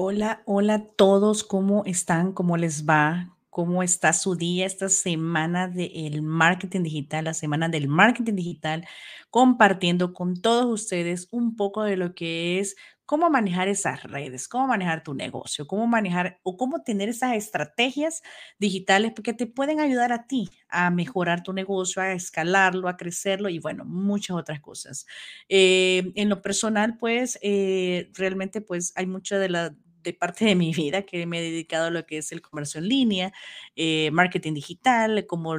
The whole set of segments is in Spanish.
Hola, hola a todos, ¿cómo están? ¿Cómo les va? ¿Cómo está su día esta semana del marketing digital, la semana del marketing digital, compartiendo con todos ustedes un poco de lo que es cómo manejar esas redes, cómo manejar tu negocio, cómo manejar o cómo tener esas estrategias digitales que te pueden ayudar a ti a mejorar tu negocio, a escalarlo, a crecerlo y bueno, muchas otras cosas. Eh, en lo personal, pues eh, realmente pues hay mucha de la parte de mi vida que me he dedicado a lo que es el comercio en línea, eh, marketing digital, cómo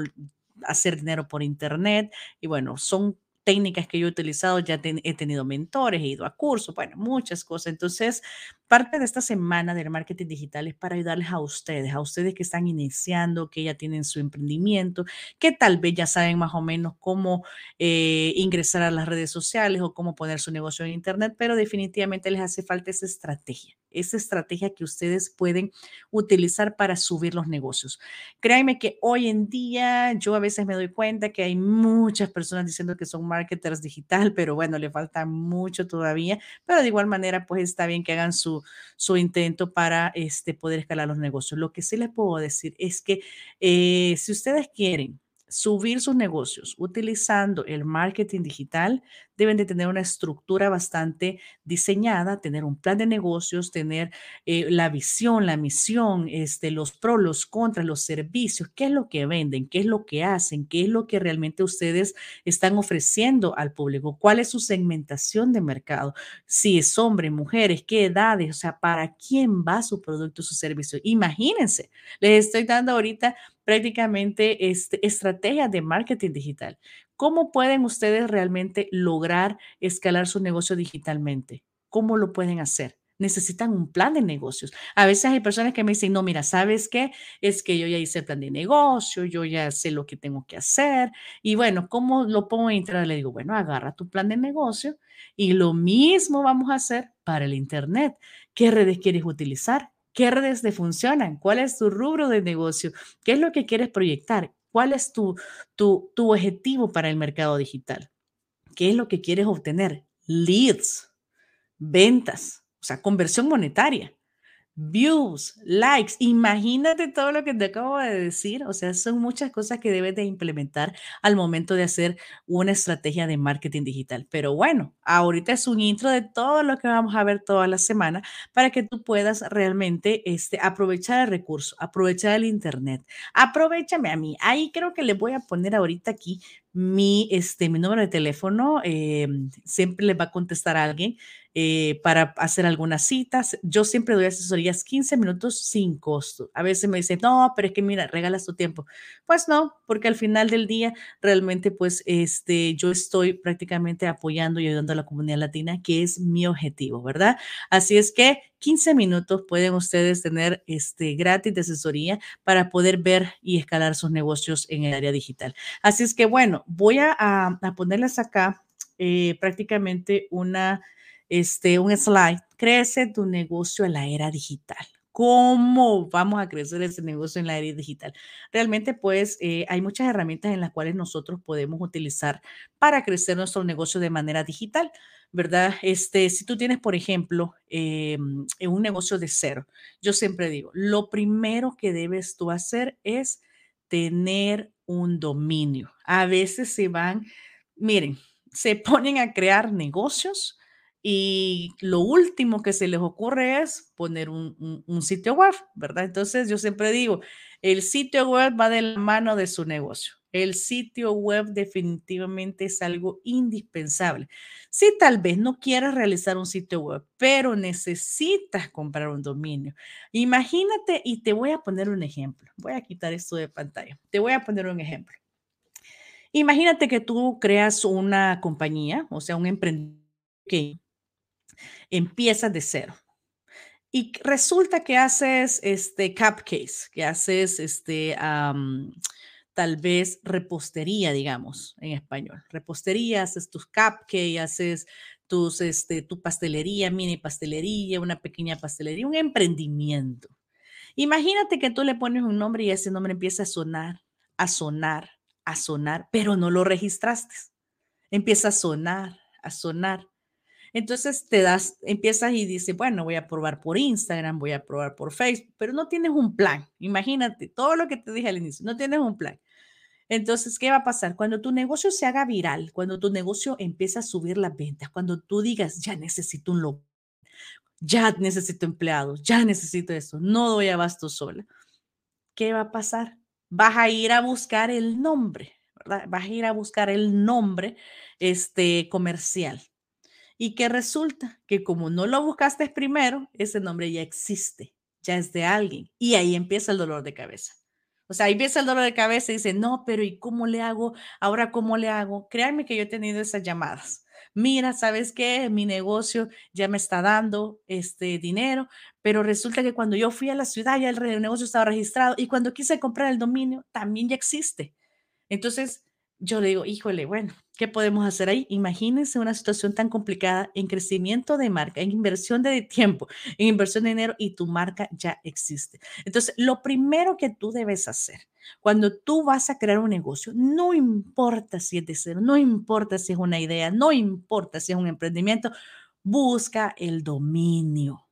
hacer dinero por internet. Y bueno, son técnicas que yo he utilizado, ya he tenido mentores, he ido a cursos, bueno, muchas cosas. Entonces, parte de esta semana del marketing digital es para ayudarles a ustedes, a ustedes que están iniciando, que ya tienen su emprendimiento, que tal vez ya saben más o menos cómo eh, ingresar a las redes sociales o cómo poner su negocio en internet, pero definitivamente les hace falta esa estrategia esa estrategia que ustedes pueden utilizar para subir los negocios. Créanme que hoy en día yo a veces me doy cuenta que hay muchas personas diciendo que son marketers digital, pero bueno, le falta mucho todavía, pero de igual manera pues está bien que hagan su, su intento para este, poder escalar los negocios. Lo que sí les puedo decir es que eh, si ustedes quieren subir sus negocios utilizando el marketing digital, deben de tener una estructura bastante diseñada, tener un plan de negocios, tener eh, la visión, la misión, este, los pros, los contras, los servicios, qué es lo que venden, qué es lo que hacen, qué es lo que realmente ustedes están ofreciendo al público, cuál es su segmentación de mercado, si es hombre, mujeres, qué edades, o sea, para quién va su producto, su servicio. Imagínense, les estoy dando ahorita prácticamente este, estrategias de marketing digital. ¿Cómo pueden ustedes realmente lograr escalar su negocio digitalmente? ¿Cómo lo pueden hacer? Necesitan un plan de negocios. A veces hay personas que me dicen, no, mira, ¿sabes qué? Es que yo ya hice el plan de negocio, yo ya sé lo que tengo que hacer. Y bueno, ¿cómo lo pongo en internet? Le digo, bueno, agarra tu plan de negocio y lo mismo vamos a hacer para el Internet. ¿Qué redes quieres utilizar? ¿Qué redes te funcionan? ¿Cuál es tu rubro de negocio? ¿Qué es lo que quieres proyectar? ¿Cuál es tu, tu, tu objetivo para el mercado digital? ¿Qué es lo que quieres obtener? Leads, ventas, o sea, conversión monetaria views, likes. Imagínate todo lo que te acabo de decir. O sea, son muchas cosas que debes de implementar al momento de hacer una estrategia de marketing digital. Pero bueno, ahorita es un intro de todo lo que vamos a ver toda la semana para que tú puedas realmente este, aprovechar el recurso, aprovechar el Internet. Aprovechame a mí. Ahí creo que le voy a poner ahorita aquí mi, este, mi número de teléfono. Eh, siempre le va a contestar a alguien eh, para hacer algunas citas. Yo siempre doy asesorías 15 minutos sin costo. A veces me dicen, no, pero es que mira, regalas tu tiempo. Pues no, porque al final del día realmente pues este, yo estoy prácticamente apoyando y ayudando a la comunidad latina, que es mi objetivo, ¿verdad? Así es que 15 minutos pueden ustedes tener este gratis asesoría para poder ver y escalar sus negocios en el área digital. Así es que bueno, voy a, a ponerles acá eh, prácticamente una este, un slide, crece tu negocio en la era digital. ¿Cómo vamos a crecer ese negocio en la era digital? Realmente, pues, eh, hay muchas herramientas en las cuales nosotros podemos utilizar para crecer nuestro negocio de manera digital, ¿verdad? Este, si tú tienes, por ejemplo, eh, un negocio de cero, yo siempre digo, lo primero que debes tú hacer es tener un dominio. A veces se van, miren, se ponen a crear negocios y lo último que se les ocurre es poner un, sitio web, ¿verdad? Entonces yo siempre digo, el sitio web va de la mano de su negocio. El sitio web definitivamente es algo indispensable. Si tal vez no quieras realizar un sitio web, pero necesitas comprar un dominio, imagínate y te voy a poner un ejemplo. Voy a quitar esto de pantalla. Te voy a poner un ejemplo. Imagínate que tú creas una compañía, o sea, un emprendimiento empiezas de cero. Y resulta que haces este cupcakes, que haces este, tal vez repostería, digamos, en español. Repostería, haces tus cupcakes, haces tus, este, tu pastelería, mini pastelería, una pequeña pastelería, un emprendimiento. Imagínate que tú le pones un nombre y ese nombre empieza a sonar, a sonar, a sonar, pero no lo registraste. Empieza a sonar, a sonar Entonces te das, empiezas y dices, bueno, voy a probar por Instagram, voy a probar por Facebook, pero no tienes un plan. Imagínate todo lo que te dije al inicio, no tienes un plan. Entonces, ¿qué va a pasar? Cuando tu negocio se haga viral, cuando tu negocio empieza a subir las ventas, cuando tú digas, ya necesito un logo, ya necesito empleados, ya necesito eso, no doy abasto sola, ¿qué va a pasar? Vas a ir a buscar el nombre, ¿verdad? Vas a ir a buscar el nombre este, comercial. ¿Y qué resulta? Que como no lo buscaste primero, ese nombre ya existe, ya es de alguien. Y ahí empieza el dolor de cabeza. O sea, ahí empieza el dolor de cabeza y dice, no, pero ¿y cómo le hago? Ahora, ¿cómo le hago? Créanme que yo he tenido esas llamadas. Mira, ¿sabes qué? Mi negocio ya me está dando este dinero, pero resulta que cuando yo fui a la ciudad ya el negocio estaba registrado y cuando quise comprar el dominio también ya existe. Entonces, yo le digo, híjole, bueno, ¿qué podemos hacer ahí? Imagínense una situación tan complicada en crecimiento de marca, en inversión de tiempo, en inversión de dinero y tu marca ya existe. Entonces, lo primero que tú debes hacer cuando tú vas a crear un negocio, no importa si es de cero, no importa si es una idea, no importa si es un emprendimiento, busca el dominio.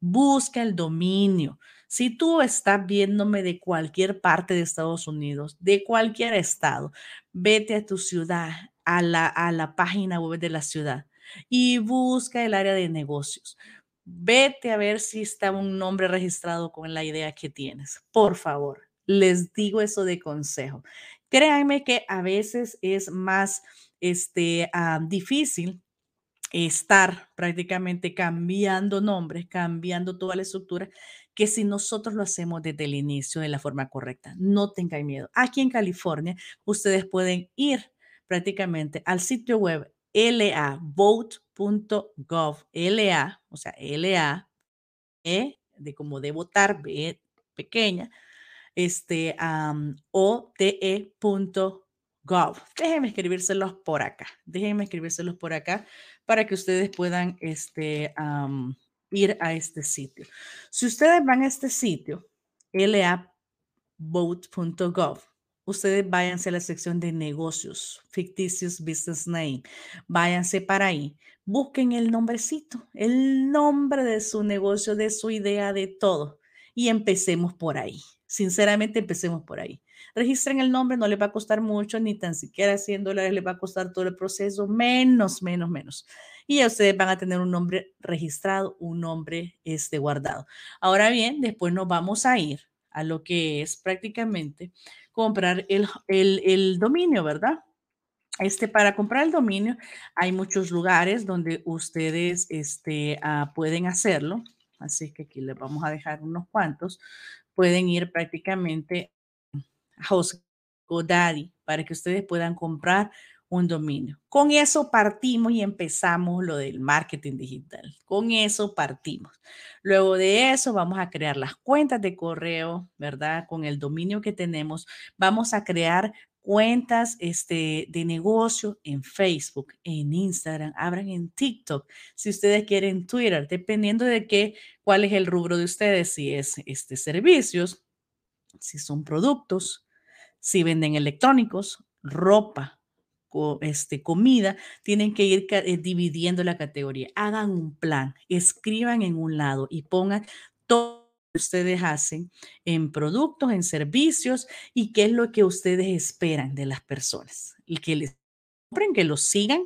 Busca el dominio. Si tú estás viéndome de cualquier parte de Estados Unidos, de cualquier estado, vete a tu ciudad, a la, a la página web de la ciudad y busca el área de negocios. Vete a ver si está un nombre registrado con la idea que tienes. Por favor, les digo eso de consejo. Créanme que a veces es más este, ah, difícil estar prácticamente cambiando nombres, cambiando toda la estructura, que si nosotros lo hacemos desde el inicio de la forma correcta. No tengan miedo. Aquí en California, ustedes pueden ir prácticamente al sitio web lavote.gov, LA, o sea, LA, E, de como de votar, B pequeña, este, um, ote.gov. Déjenme escribírselos por acá. Déjenme escribírselos por acá para que ustedes puedan este, ir a este sitio. Si ustedes van a este sitio, laboat.gov, ustedes váyanse a la sección de negocios, ficticios business name, váyanse para ahí, busquen el nombrecito, el nombre de su negocio, de su idea, de todo, y empecemos por ahí. Sinceramente, empecemos por ahí. Registren el nombre, no les va a costar mucho, ni tan siquiera 100 dólares les va a costar todo el proceso, menos, menos, menos. Y ya ustedes van a tener un nombre registrado, un nombre este, guardado. Ahora bien, después nos vamos a ir a lo que es prácticamente comprar el, el, dominio, ¿verdad? Este, para comprar el dominio hay muchos lugares donde ustedes este, ah, pueden hacerlo. Así que aquí les vamos a dejar unos cuantos pueden ir prácticamente a Daddy para que ustedes puedan comprar un dominio. Con eso partimos y empezamos lo del marketing digital. Con eso partimos. Luego de eso vamos a crear las cuentas de correo, ¿verdad? Con el dominio que tenemos, vamos a crear cuentas este, de negocio en Facebook, en Instagram, abran en TikTok, si ustedes quieren Twitter, dependiendo de qué, cuál es el rubro de ustedes, si es este, servicios, si son productos, si venden electrónicos, ropa, este, comida, tienen que ir eh, dividiendo la categoría. Hagan un plan, escriban en un lado y pongan todo ustedes hacen en productos, en servicios y qué es lo que ustedes esperan de las personas y que les compren, que los sigan.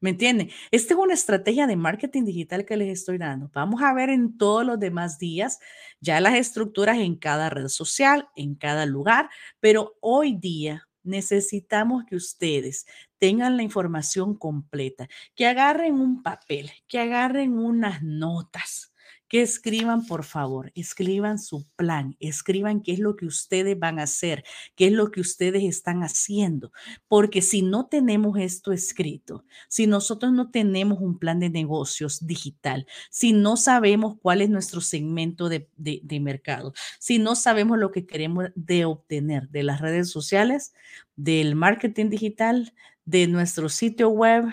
¿Me entienden? Esta es una estrategia de marketing digital que les estoy dando. Vamos a ver en todos los demás días ya las estructuras en cada red social, en cada lugar, pero hoy día necesitamos que ustedes tengan la información completa, que agarren un papel, que agarren unas notas escriban, por favor, escriban su plan, escriban qué es lo que ustedes van a hacer, qué es lo que ustedes están haciendo, porque si no tenemos esto escrito, si nosotros no tenemos un plan de negocios digital, si no sabemos cuál es nuestro segmento de, de mercado, si no sabemos lo que queremos de obtener de las redes sociales, del marketing digital, de nuestro sitio web,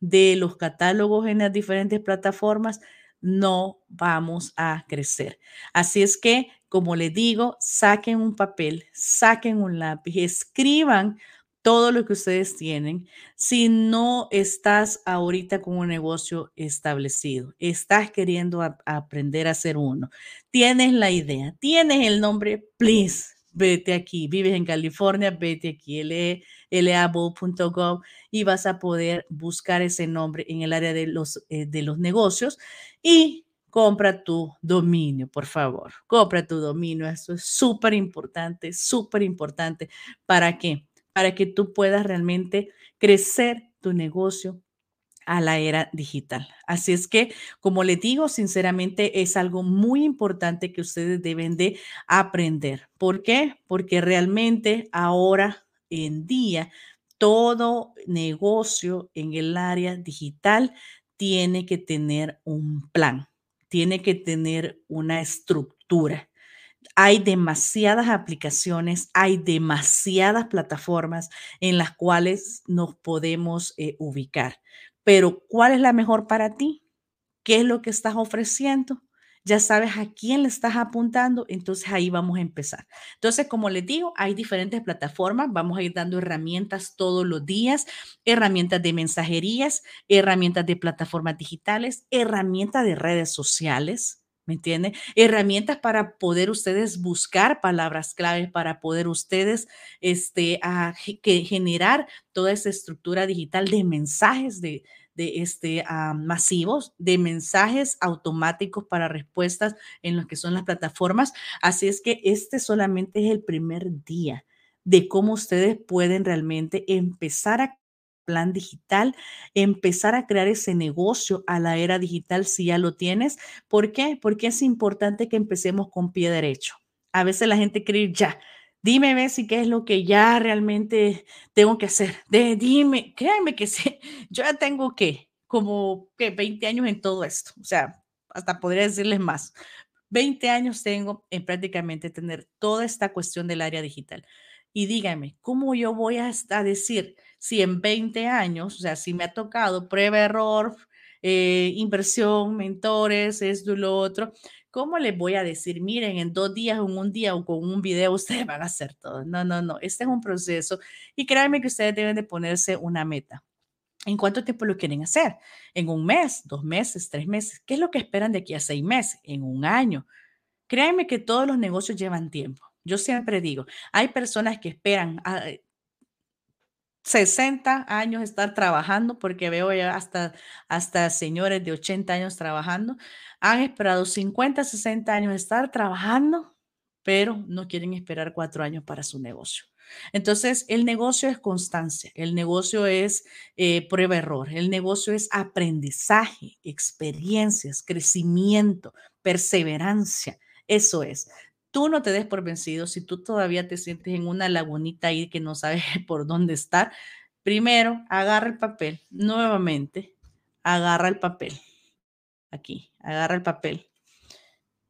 de los catálogos en las diferentes plataformas, no vamos a crecer. Así es que, como les digo, saquen un papel, saquen un lápiz, escriban todo lo que ustedes tienen si no estás ahorita con un negocio establecido, estás queriendo aprender a hacer uno, tienes la idea, tienes el nombre, please, vete aquí, vives en California, vete aquí, leabo.gov y vas a poder buscar ese nombre en el área de los, eh, de los negocios y compra tu dominio, por favor. Compra tu dominio. Eso es súper importante, súper importante. ¿Para qué? Para que tú puedas realmente crecer tu negocio a la era digital. Así es que, como les digo, sinceramente es algo muy importante que ustedes deben de aprender. ¿Por qué? Porque realmente ahora en día todo negocio en el área digital tiene que tener un plan tiene que tener una estructura. Hay demasiadas aplicaciones, hay demasiadas plataformas en las cuales nos podemos eh, ubicar. Pero, ¿cuál es la mejor para ti? ¿Qué es lo que estás ofreciendo? ya sabes a quién le estás apuntando, entonces ahí vamos a empezar. Entonces, como les digo, hay diferentes plataformas, vamos a ir dando herramientas todos los días, herramientas de mensajerías, herramientas de plataformas digitales, herramientas de redes sociales. ¿Me entienden? Herramientas para poder ustedes buscar palabras claves, para poder ustedes este, a, que generar toda esa estructura digital de mensajes, de, de este, masivos de mensajes automáticos para respuestas en lo que son las plataformas. Así es que este solamente es el primer día de cómo ustedes pueden realmente empezar a plan digital, empezar a crear ese negocio a la era digital si ya lo tienes. ¿Por qué? Porque es importante que empecemos con pie derecho. A veces la gente cree ya, Dime, Bessie, qué es lo que ya realmente tengo que hacer. De, dime, créanme que sí, yo ya tengo que, como que 20 años en todo esto. O sea, hasta podría decirles más. 20 años tengo en prácticamente tener toda esta cuestión del área digital. Y díganme, ¿cómo yo voy a, decir si en 20 años, o sea, si me ha tocado prueba, error, eh, inversión, mentores, esto y lo otro, ¿Cómo les voy a decir, miren, en dos días, en un día o con un video, ustedes van a hacer todo? No, no, no. Este es un proceso y créanme que ustedes deben de ponerse una meta. ¿En cuánto tiempo lo quieren hacer? ¿En un mes, dos meses, tres meses? ¿Qué es lo que esperan de aquí a seis meses? ¿En un año? Créanme que todos los negocios llevan tiempo. Yo siempre digo, hay personas que esperan, 60 años estar trabajando, porque veo ya hasta, hasta señores de 80 años trabajando, han esperado 50, 60 años estar trabajando, pero no quieren esperar cuatro años para su negocio. Entonces, el negocio es constancia, el negocio es eh, prueba-error, el negocio es aprendizaje, experiencias, crecimiento, perseverancia. Eso es. Tú no te des por vencido si tú todavía te sientes en una lagunita ahí que no sabes por dónde estar. Primero, agarra el papel. Nuevamente, agarra el papel. Aquí, agarra el papel.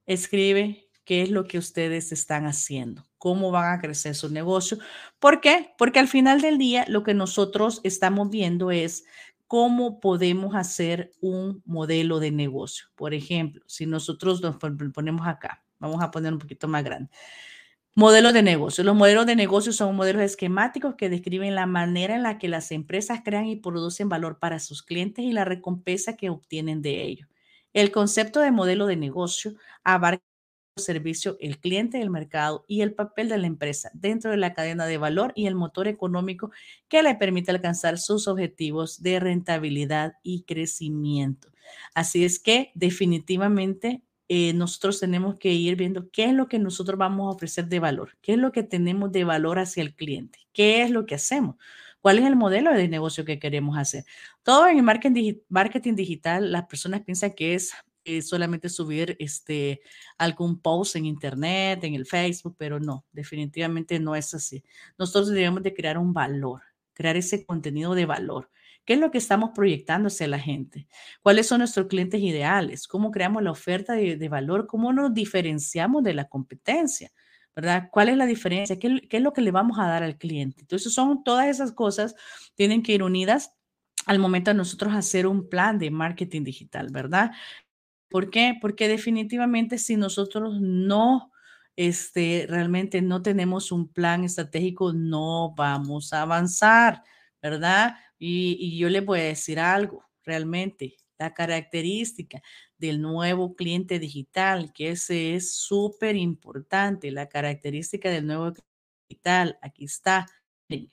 Escribe qué es lo que ustedes están haciendo, cómo van a crecer su negocio. ¿Por qué? Porque al final del día lo que nosotros estamos viendo es cómo podemos hacer un modelo de negocio. Por ejemplo, si nosotros nos ponemos acá, Vamos a poner un poquito más grande. Modelos de negocio. Los modelos de negocio son modelos esquemáticos que describen la manera en la que las empresas crean y producen valor para sus clientes y la recompensa que obtienen de ello. El concepto de modelo de negocio abarca el servicio, el cliente, el mercado y el papel de la empresa dentro de la cadena de valor y el motor económico que le permite alcanzar sus objetivos de rentabilidad y crecimiento. Así es que definitivamente eh, nosotros tenemos que ir viendo qué es lo que nosotros vamos a ofrecer de valor, qué es lo que tenemos de valor hacia el cliente, qué es lo que hacemos, cuál es el modelo de negocio que queremos hacer. Todo en el marketing, digital, las personas piensan que es eh, solamente subir este, algún post en internet, en el Facebook, pero no, definitivamente no es así. Nosotros debemos de crear un valor, crear ese contenido de valor. ¿Qué es lo que estamos proyectando hacia la gente? ¿Cuáles son nuestros clientes ideales? ¿Cómo creamos la oferta de, valor? ¿Cómo nos diferenciamos de la competencia? ¿verdad? ¿Cuál es la diferencia? ¿Qué, es lo que le vamos a dar al cliente? Entonces, son todas esas cosas tienen que ir unidas al momento de nosotros hacer un plan de marketing digital, ¿verdad? ¿Por qué? Porque definitivamente si nosotros no este, realmente no tenemos un plan estratégico, no vamos a avanzar, ¿verdad? Y, yo les voy a decir algo, realmente, la característica del nuevo cliente digital, que ese es súper importante, la característica del nuevo digital, aquí está,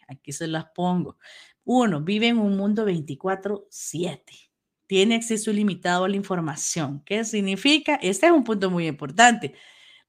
aquí se las pongo. Uno, vive en un mundo 24/7 tiene acceso ilimitado a la información. ¿Qué significa? Este es un punto muy importante.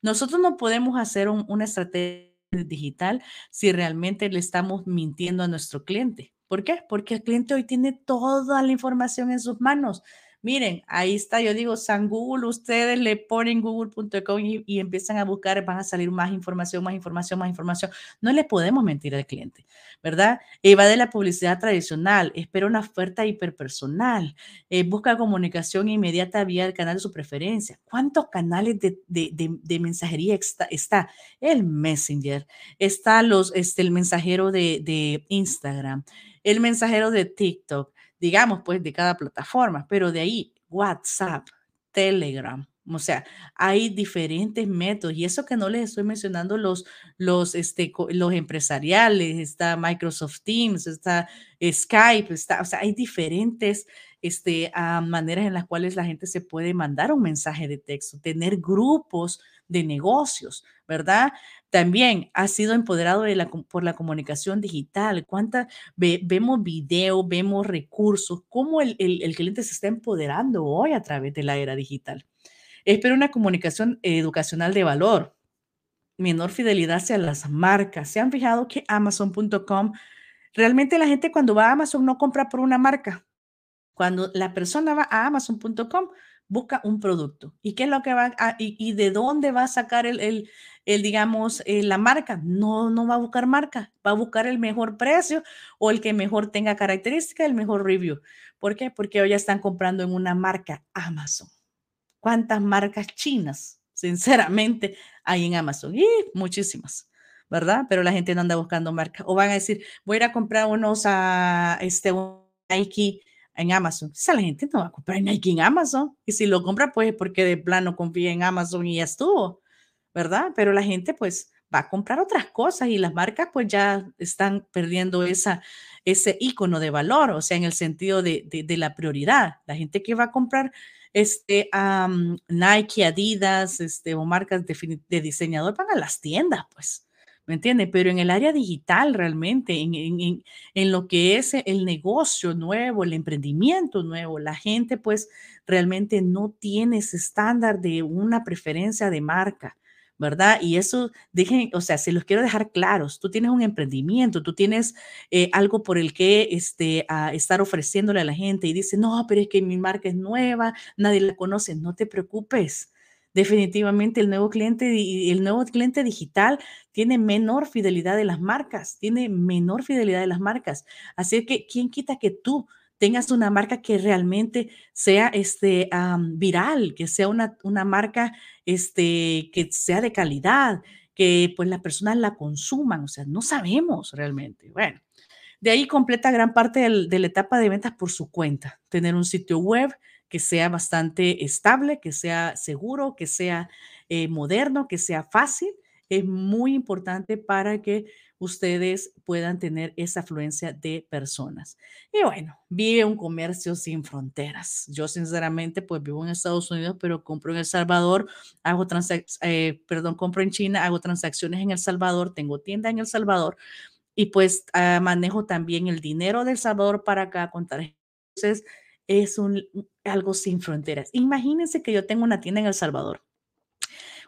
Nosotros no podemos hacer una estrategia digital si realmente le estamos mintiendo a nuestro cliente. ¿Por qué? Porque el cliente hoy tiene toda la información en sus manos. Miren, ahí está, yo digo, San Google, ustedes le ponen google.com y, empiezan a buscar, van a salir más información, más información, más información. No le podemos mentir al cliente, ¿verdad? Va de la publicidad tradicional, espera una oferta hiperpersonal, eh, busca comunicación inmediata vía el canal de su preferencia. ¿Cuántos canales de, mensajería está, El Messenger, está los, este, el mensajero de Instagram, el mensajero de TikTok digamos, pues de cada plataforma, pero de ahí WhatsApp, Telegram, o sea, hay diferentes métodos y eso que no les estoy mencionando los, los, este, los empresariales, está Microsoft Teams, está Skype, está, o sea, hay diferentes este, ah, maneras en las cuales la gente se puede mandar un mensaje de texto, tener grupos de negocios, ¿verdad? También ha sido empoderado por la comunicación digital. ¿Cuánta, vemos video, vemos recursos, cómo el, el, cliente se está empoderando hoy a través de la era digital. Espero una comunicación educacional de valor, menor fidelidad hacia las marcas. ¿Se han fijado que Amazon.com, realmente la gente cuando va a Amazon no compra por una marca? Cuando la persona va a Amazon.com, busca un producto. ¿Y qué es lo que va a, y, de dónde va a sacar el, el, digamos, eh, la marca? No, no va a buscar marca, va a buscar el mejor precio o el que mejor tenga característica, el mejor review. ¿Por qué? Porque hoy ya están comprando en una marca Amazon. ¿Cuántas marcas chinas, sinceramente, hay en Amazon? Y muchísimas. ¿verdad? Pero la gente no anda buscando marca. O van a decir, voy a ir a comprar unos a este Nike en Amazon. Sea, la gente no va a comprar Nike en Amazon. Y si lo compra, pues porque de plano confía en Amazon y ya estuvo, ¿verdad? Pero la gente pues va a comprar otras cosas y las marcas pues ya están perdiendo esa, ese icono de valor, o sea, en el sentido de, de, la prioridad. La gente que va a comprar este, Nike, Adidas, este, o marcas de, de diseñador van a las tiendas, pues. ¿Me entiende? Pero en el área digital realmente, en, lo que es el negocio nuevo, el emprendimiento nuevo, la gente pues realmente no tiene ese estándar de una preferencia de marca. ¿verdad? Y eso, dejen, o sea, se los quiero dejar claros, tú tienes un emprendimiento, tú tienes eh, algo por el que este, estar ofreciéndole a la gente y dice, no, pero es que mi marca es nueva, nadie la conoce, no te preocupes, Definitivamente el nuevo cliente el nuevo cliente digital tiene menor fidelidad de las marcas, tiene menor fidelidad de las marcas. Así que, ¿quién quita que tú tengas una marca que realmente sea este, viral, que sea una, una marca este, que sea de calidad, que pues las personas la consuman? O sea, no sabemos realmente. Bueno, de ahí completa gran parte de la etapa de ventas por su cuenta. Tener un sitio web, que sea bastante estable, que sea seguro, que sea eh, moderno, que sea fácil, es muy importante para que ustedes puedan tener esa afluencia de personas. Y bueno, vive un comercio sin fronteras. Yo sinceramente pues vivo en Estados Unidos, pero compro en El Salvador, hago eh, perdón, compro en China, hago transacciones en El Salvador, tengo tienda en El Salvador y pues ah, manejo también el dinero del Salvador para acá con tarjetas. Entonces, es un, algo sin fronteras. Imagínense que yo tengo una tienda en El Salvador.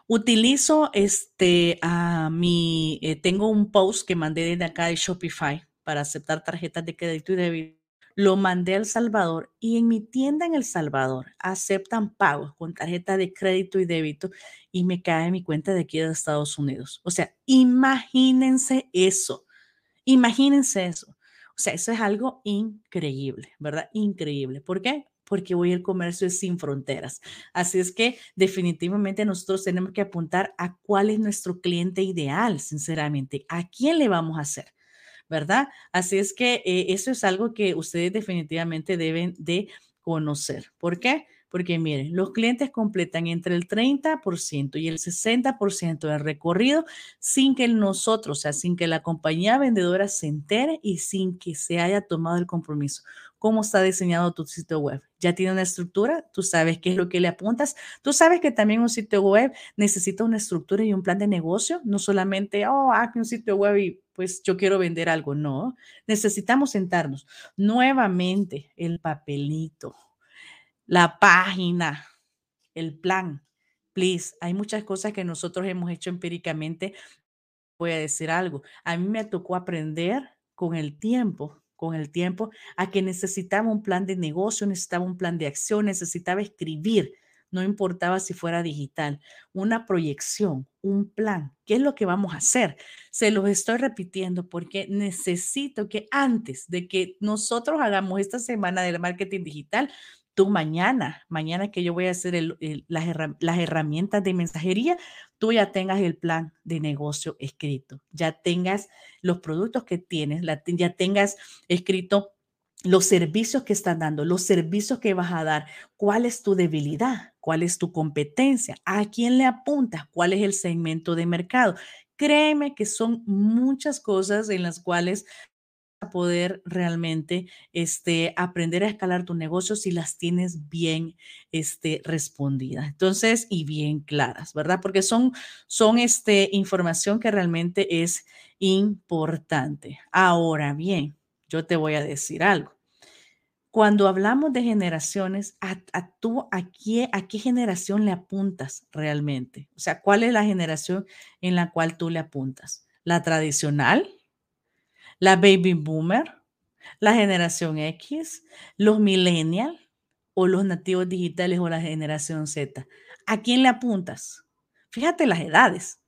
Utilizo este, a mi, eh, tengo un post que mandé desde acá de Shopify para aceptar tarjetas de crédito y débito. Lo mandé a El Salvador y en mi tienda en El Salvador aceptan pagos con tarjeta de crédito y débito y me cae en mi cuenta de aquí de Estados Unidos. O sea, imagínense eso. Imagínense eso. O sea, eso es algo increíble, ¿verdad? Increíble. ¿Por qué? Porque hoy el comercio es sin fronteras. Así es que definitivamente nosotros tenemos que apuntar a cuál es nuestro cliente ideal, sinceramente. ¿A quién le vamos a hacer? ¿Verdad? Así es que eh, eso es algo que ustedes definitivamente deben de conocer. ¿Por qué? Porque miren, los clientes completan entre el 30% y el 60% del recorrido sin que nosotros, o sea, sin que la compañía vendedora se entere y sin que se haya tomado el compromiso cómo está diseñado tu sitio web. Ya tiene una estructura, tú sabes qué es lo que le apuntas, tú sabes que también un sitio web necesita una estructura y un plan de negocio, no solamente, oh, hazme un sitio web y pues yo quiero vender algo, no, necesitamos sentarnos nuevamente el papelito, la página, el plan. Please, hay muchas cosas que nosotros hemos hecho empíricamente. Voy a decir algo, a mí me tocó aprender con el tiempo con el tiempo a que necesitaba un plan de negocio, necesitaba un plan de acción, necesitaba escribir, no importaba si fuera digital, una proyección, un plan. ¿Qué es lo que vamos a hacer? Se los estoy repitiendo porque necesito que antes de que nosotros hagamos esta semana del marketing digital, tú mañana, mañana que yo voy a hacer las, herramientas de mensajería, tú ya tengas el plan de negocio escrito, ya tengas los productos que tienes, ya tengas escrito los servicios que están dando, los servicios que vas a dar, cuál es tu debilidad, cuál es tu competencia, a quién le apuntas, cuál es el segmento de mercado. Créeme que son muchas cosas en las cuales poder realmente este, aprender a escalar tu negocio si las tienes bien este, respondidas. Entonces, y bien claras, ¿verdad? Porque son, son este, información que realmente es importante. Ahora bien, yo te voy a decir algo. Cuando hablamos de generaciones, ¿a, tú, a, qué, ¿a qué generación le apuntas realmente? O sea, ¿cuál es la generación en la cual tú le apuntas? ¿La tradicional? La baby boomer, la generación X, los millennials o los nativos digitales o la generación Z. ¿A quién le apuntas? Fíjate las edades.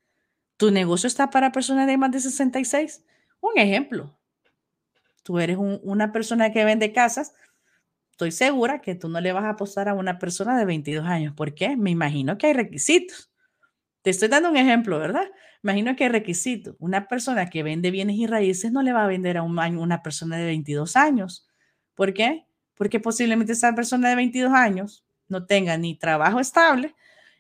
¿Tu negocio está para personas de más de 66? Un ejemplo. Tú eres una persona que vende casas. Estoy segura que tú no le vas a apostar a una persona de 22 años. ¿Por qué? Me imagino que hay requisitos. Te estoy dando un ejemplo, ¿verdad? Imagino que requisito. Una persona que vende bienes y raíces no le va a vender a una persona de 22 años. ¿Por qué? Porque posiblemente esa persona de 22 años no tenga ni trabajo estable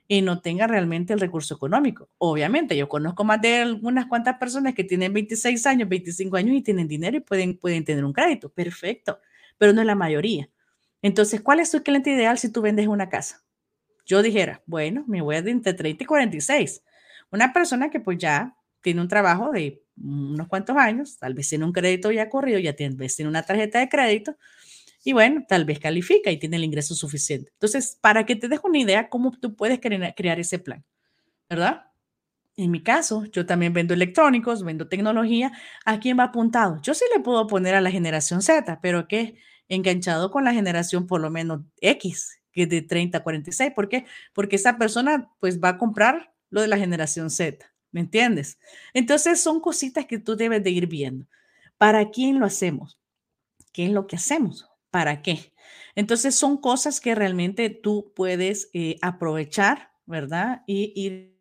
y no tenga realmente el recurso económico. Obviamente, yo conozco más de algunas cuantas personas que tienen 26 años, 25 años y tienen dinero y pueden, pueden tener un crédito. Perfecto, pero no es la mayoría. Entonces, ¿cuál es tu cliente ideal si tú vendes una casa? Yo dijera, bueno, me voy a entre 30 y 46 una persona que pues ya tiene un trabajo de unos cuantos años, tal vez tiene un crédito ya corrido, ya tiene, tiene una tarjeta de crédito y bueno, tal vez califica y tiene el ingreso suficiente. Entonces, para que te deje una idea cómo tú puedes crear ese plan, ¿verdad? En mi caso, yo también vendo electrónicos, vendo tecnología. ¿A quién va apuntado? Yo sí le puedo poner a la generación Z, pero que enganchado con la generación por lo menos X, que de 30 a 46. ¿Por qué? Porque esa persona pues va a comprar lo de la generación Z, ¿me entiendes? Entonces son cositas que tú debes de ir viendo. ¿Para quién lo hacemos? ¿Qué es lo que hacemos? ¿Para qué? Entonces son cosas que realmente tú puedes eh, aprovechar, ¿verdad? Y ir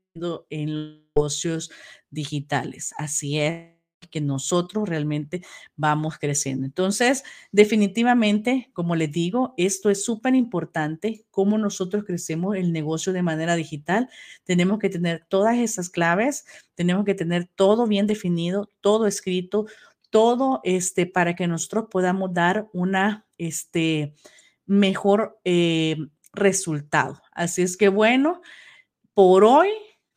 en negocios digitales. Así es que nosotros realmente vamos creciendo. Entonces, definitivamente, como les digo, esto es súper importante, cómo nosotros crecemos el negocio de manera digital. Tenemos que tener todas esas claves, tenemos que tener todo bien definido, todo escrito, todo este, para que nosotros podamos dar una este, mejor eh, resultado. Así es que bueno, por hoy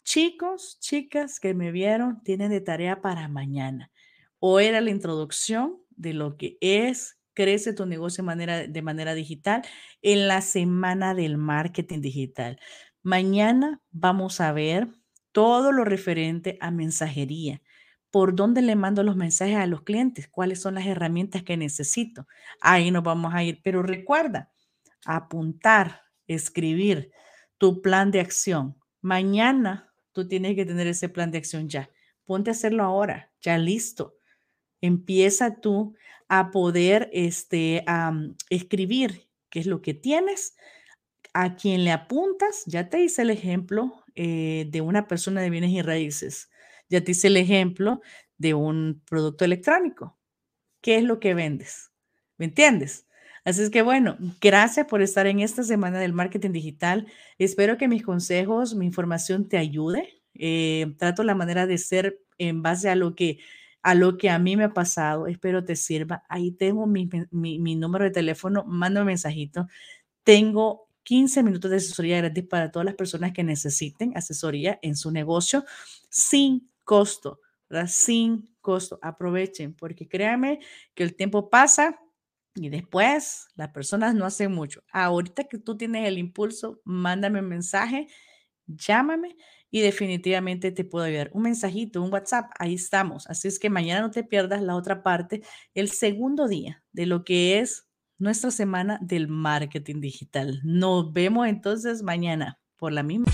Chicos, chicas que me vieron, tienen de tarea para mañana. Hoy era la introducción de lo que es Crece tu negocio de manera, de manera digital en la semana del marketing digital. Mañana vamos a ver todo lo referente a mensajería. ¿Por dónde le mando los mensajes a los clientes? ¿Cuáles son las herramientas que necesito? Ahí nos vamos a ir. Pero recuerda, apuntar, escribir tu plan de acción. Mañana Tú tienes que tener ese plan de acción ya. Ponte a hacerlo ahora, ya listo. Empieza tú a poder este, escribir qué es lo que tienes, a quien le apuntas. Ya te hice el ejemplo eh, de una persona de bienes y raíces. Ya te hice el ejemplo de un producto electrónico. ¿Qué es lo que vendes? ¿Me entiendes? Así es que bueno, gracias por estar en esta semana del marketing digital. Espero que mis consejos, mi información te ayude. Eh, trato la manera de ser en base a lo que a lo que a mí me ha pasado. Espero te sirva. Ahí tengo mi, mi, número de teléfono. Manda un mensajito. Tengo 15 minutos de asesoría gratis para todas las personas que necesiten asesoría en su negocio sin costo, ¿verdad? Sin costo. Aprovechen, porque créanme que el tiempo pasa y después las personas no hacen mucho. Ahorita que tú tienes el impulso, mándame un mensaje, llámame y definitivamente te puedo ayudar. Un mensajito, un WhatsApp, ahí estamos. Así es que mañana no te pierdas la otra parte, el segundo día de lo que es nuestra semana del marketing digital. Nos vemos entonces mañana por la misma.